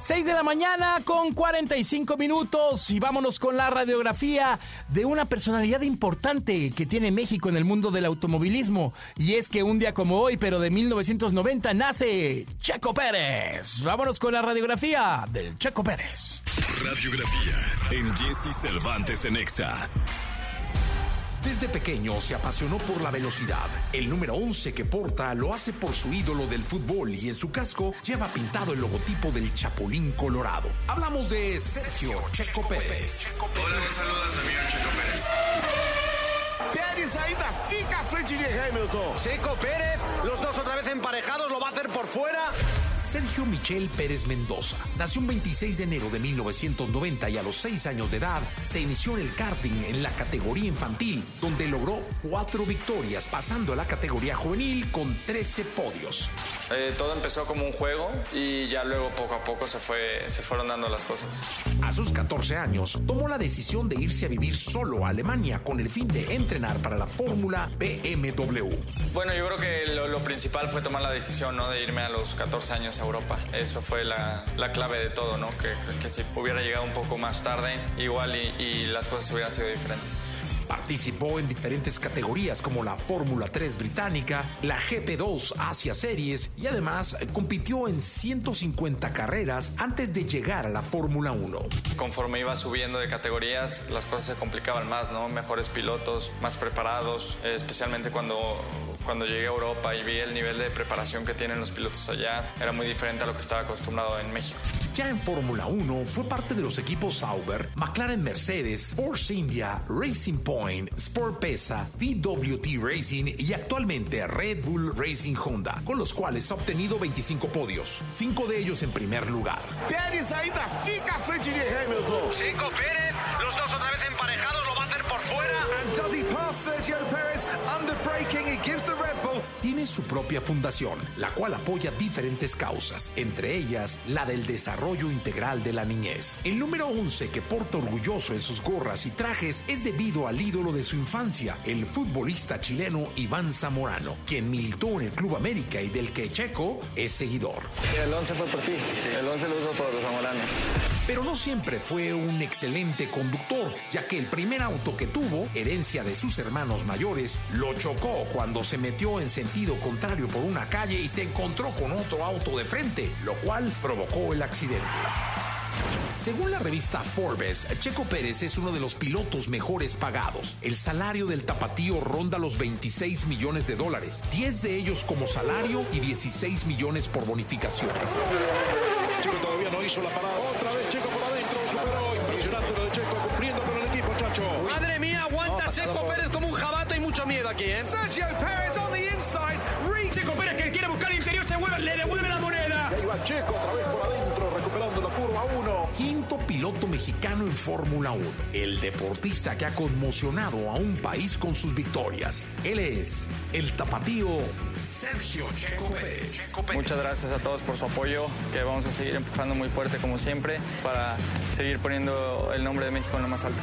6 de la mañana con 45 minutos y vámonos con la radiografía de una personalidad importante que tiene México en el mundo del automovilismo. Y es que un día como hoy, pero de 1990, nace Checo Pérez. Vámonos con la radiografía del Checo Pérez. Radiografía en Jesse Cervantes en Exa. Desde pequeño se apasionó por la velocidad. El número 11 que porta lo hace por su ídolo del fútbol y en su casco lleva pintado el logotipo del Chapulín Colorado. Hablamos de Sergio Checo Pérez. Hola, me saluda amigo Checo Pérez. Pérez ainda fica a frente de Hamilton. Checo Pérez, los dos otra vez emparejados, lo va a hacer por fuera. Sergio Michel Pérez Mendoza nació un 26 de enero de 1990 y a los 6 años de edad se inició en el karting en la categoría infantil, donde logró cuatro victorias, pasando a la categoría juvenil con 13 podios. Eh, todo empezó como un juego y ya luego poco a poco se, fue, se fueron dando las cosas. A sus 14 años, tomó la decisión de irse a vivir solo a Alemania con el fin de entrenar para la Fórmula BMW. Bueno, yo creo que lo, lo principal fue tomar la decisión ¿no? de irme a los 14 años a Europa. Eso fue la, la clave de todo, ¿no? Que, que, si hubiera llegado un poco más tarde, igual y, y las cosas hubieran sido diferentes. Participó en diferentes categorías como la Fórmula 3 británica, la GP2 Asia Series y además compitió en 150 carreras antes de llegar a la Fórmula 1. Conforme iba subiendo de categorías, las cosas se complicaban más, ¿no? Mejores pilotos, más preparados, eh, especialmente cuando cuando llegué a Europa y vi el nivel de preparación que tienen los pilotos allá, era muy diferente a lo que estaba acostumbrado en México. Ya en Fórmula 1 fue parte de los equipos Sauber, McLaren Mercedes, Force India, Racing Point, Sport Pesa, VWT Racing y actualmente Red Bull Racing Honda, con los cuales ha obtenido 25 podios, 5 de ellos en primer lugar. Pérez ainda fica frente de Hamilton. Checo Pérez, los dos otra vez emparejados, lo va a hacer por fuera. And does he pass Sergio Pérez under braking? Tiene su propia fundación, la cual apoya diferentes causas, entre ellas la del desarrollo integral de la niñez. El número 11 que porta orgulloso en sus gorras y trajes es debido al ídolo de su infancia, el futbolista chileno Iván Zamorano, quien militó en el Club América y del que Checo es seguidor. El 11 fue por ti, el 11 lo uso por los Zamorano. Pero no siempre fue un excelente conductor, ya que el primer auto que tuvo, herencia de sus hermanos mayores, lo chocó cuando se metió en sentido contrario por una calle y se encontró con otro auto de frente, lo cual provocó el accidente. Según la revista Forbes, Checo Pérez es uno de los pilotos mejores pagados. El salario del tapatío ronda los 26 millones de dólares, 10 de ellos como salario y 16 millones por bonificaciones. Checo todavía no hizo la parada. Otra vez Checo por adentro. Superó. Impresionante lo de Checo cumpliendo con el equipo, chacho. Madre mía, aguanta Checo Pérez como un jabato. Hay mucho miedo aquí, ¿eh? Sergio Pérez buscar interior se vuelve, le devuelve la moneda. Ahí va Checo otra vez por adentro, recuperando la curva 1. Quinto piloto mexicano en Fórmula 1. El deportista que ha conmocionado a un país con sus victorias. Él es el tapatío Sergio Checo Pérez. Muchas gracias a todos por su apoyo, que vamos a seguir empujando muy fuerte como siempre para seguir poniendo el nombre de México en lo más alto.